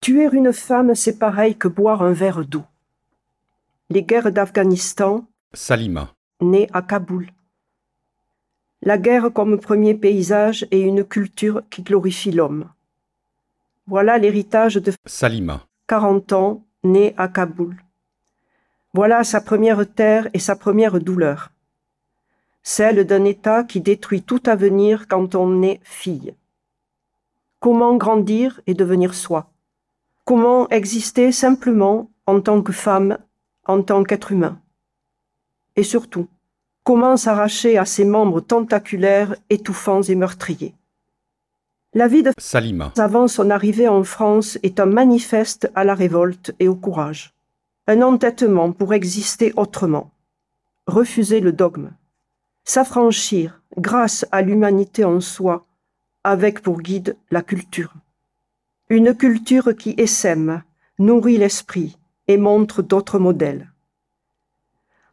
Tuer une femme, c'est pareil que boire un verre d'eau. Les guerres d'Afghanistan, Salima. né à Kaboul. La guerre comme premier paysage et une culture qui glorifie l'homme. Voilà l'héritage de Salima. 40 ans, né à Kaboul. Voilà sa première terre et sa première douleur. Celle d'un État qui détruit tout avenir quand on est fille. Comment grandir et devenir soi? Comment exister simplement en tant que femme, en tant qu'être humain Et surtout, comment s'arracher à ses membres tentaculaires, étouffants et meurtriers La vie de Salima. avant son arrivée en France est un manifeste à la révolte et au courage. Un entêtement pour exister autrement. Refuser le dogme. S'affranchir, grâce à l'humanité en soi, avec pour guide la culture. Une culture qui essaime, nourrit l'esprit et montre d'autres modèles.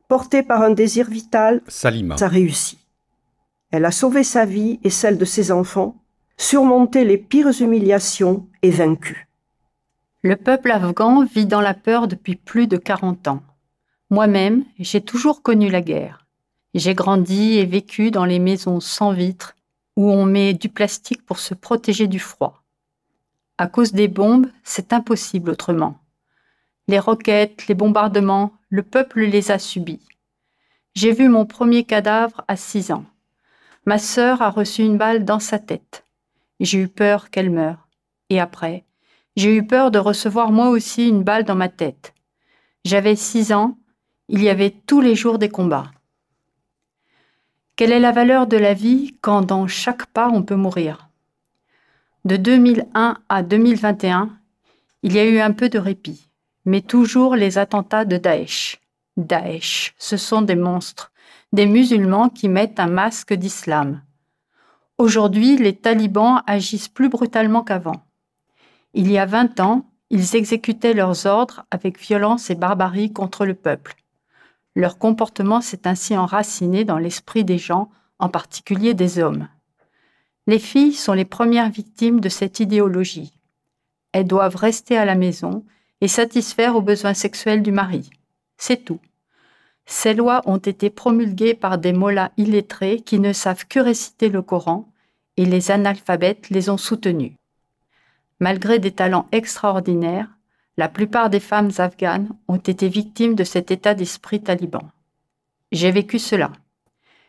Portée par un désir vital, Salima. a réussi. Elle a sauvé sa vie et celle de ses enfants, surmonté les pires humiliations et vaincu. Le peuple afghan vit dans la peur depuis plus de 40 ans. Moi-même, j'ai toujours connu la guerre. J'ai grandi et vécu dans les maisons sans vitres où on met du plastique pour se protéger du froid. À cause des bombes, c'est impossible autrement. Les roquettes, les bombardements, le peuple les a subis. J'ai vu mon premier cadavre à 6 ans. Ma sœur a reçu une balle dans sa tête. J'ai eu peur qu'elle meure. Et après, j'ai eu peur de recevoir moi aussi une balle dans ma tête. J'avais 6 ans, il y avait tous les jours des combats. Quelle est la valeur de la vie quand dans chaque pas on peut mourir? De 2001 à 2021, il y a eu un peu de répit, mais toujours les attentats de Daesh. Daesh, ce sont des monstres, des musulmans qui mettent un masque d'islam. Aujourd'hui, les talibans agissent plus brutalement qu'avant. Il y a 20 ans, ils exécutaient leurs ordres avec violence et barbarie contre le peuple. Leur comportement s'est ainsi enraciné dans l'esprit des gens, en particulier des hommes. Les filles sont les premières victimes de cette idéologie. Elles doivent rester à la maison et satisfaire aux besoins sexuels du mari. C'est tout. Ces lois ont été promulguées par des mollahs illettrés qui ne savent que réciter le Coran et les analphabètes les ont soutenus. Malgré des talents extraordinaires, la plupart des femmes afghanes ont été victimes de cet état d'esprit taliban. J'ai vécu cela.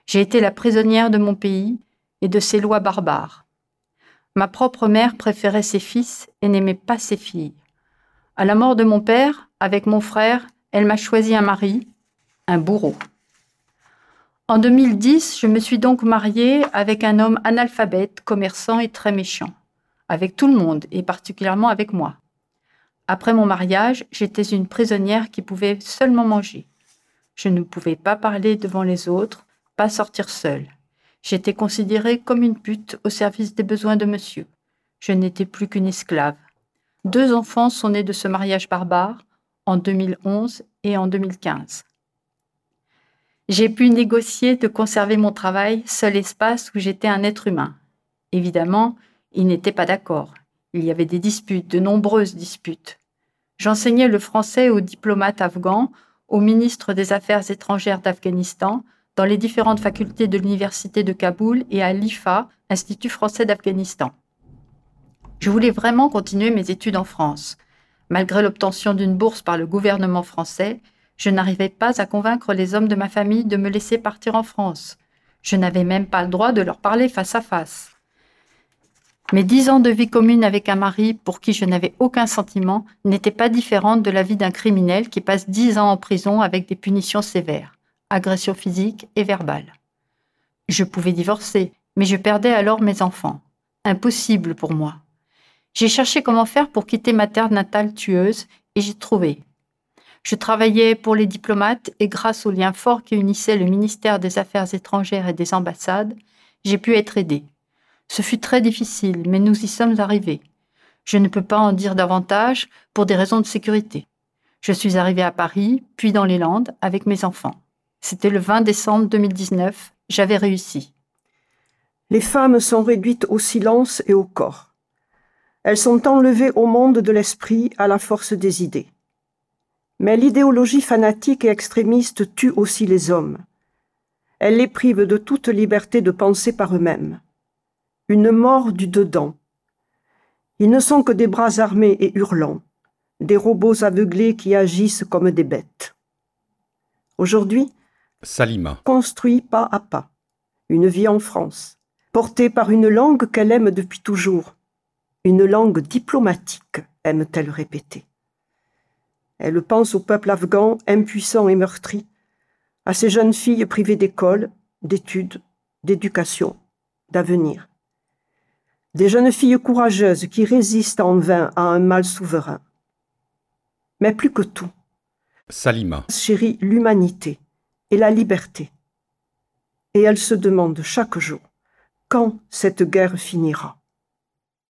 J'ai été la prisonnière de mon pays et de ses lois barbares. Ma propre mère préférait ses fils et n'aimait pas ses filles. À la mort de mon père, avec mon frère, elle m'a choisi un mari, un bourreau. En 2010, je me suis donc mariée avec un homme analphabète, commerçant et très méchant, avec tout le monde et particulièrement avec moi. Après mon mariage, j'étais une prisonnière qui pouvait seulement manger. Je ne pouvais pas parler devant les autres, pas sortir seule. J'étais considérée comme une pute au service des besoins de monsieur. Je n'étais plus qu'une esclave. Deux enfants sont nés de ce mariage barbare en 2011 et en 2015. J'ai pu négocier de conserver mon travail, seul espace où j'étais un être humain. Évidemment, ils n'étaient pas d'accord. Il y avait des disputes, de nombreuses disputes. J'enseignais le français aux diplomates afghans, aux ministres des Affaires étrangères d'Afghanistan, dans les différentes facultés de l'Université de Kaboul et à l'IFA, Institut français d'Afghanistan. Je voulais vraiment continuer mes études en France. Malgré l'obtention d'une bourse par le gouvernement français, je n'arrivais pas à convaincre les hommes de ma famille de me laisser partir en France. Je n'avais même pas le droit de leur parler face à face. Mes dix ans de vie commune avec un mari pour qui je n'avais aucun sentiment n'étaient pas différentes de la vie d'un criminel qui passe dix ans en prison avec des punitions sévères, agressions physiques et verbales. Je pouvais divorcer, mais je perdais alors mes enfants. Impossible pour moi. J'ai cherché comment faire pour quitter ma terre natale tueuse et j'ai trouvé. Je travaillais pour les diplomates et grâce aux liens forts qui unissaient le ministère des Affaires étrangères et des ambassades, j'ai pu être aidée. Ce fut très difficile, mais nous y sommes arrivés. Je ne peux pas en dire davantage pour des raisons de sécurité. Je suis arrivée à Paris, puis dans les Landes, avec mes enfants. C'était le 20 décembre 2019. J'avais réussi. Les femmes sont réduites au silence et au corps. Elles sont enlevées au monde de l'esprit à la force des idées. Mais l'idéologie fanatique et extrémiste tue aussi les hommes. Elle les prive de toute liberté de penser par eux-mêmes. Une mort du dedans. Ils ne sont que des bras armés et hurlants, des robots aveuglés qui agissent comme des bêtes. Aujourd'hui, Salima. construit pas à pas une vie en France, portée par une langue qu'elle aime depuis toujours, une langue diplomatique, aime-t-elle répéter. Elle pense au peuple afghan impuissant et meurtri, à ces jeunes filles privées d'école, d'études, d'éducation, d'avenir. Des jeunes filles courageuses qui résistent en vain à un mal souverain. Mais plus que tout, Salima. chérit l'humanité et la liberté. Et elle se demande chaque jour quand cette guerre finira.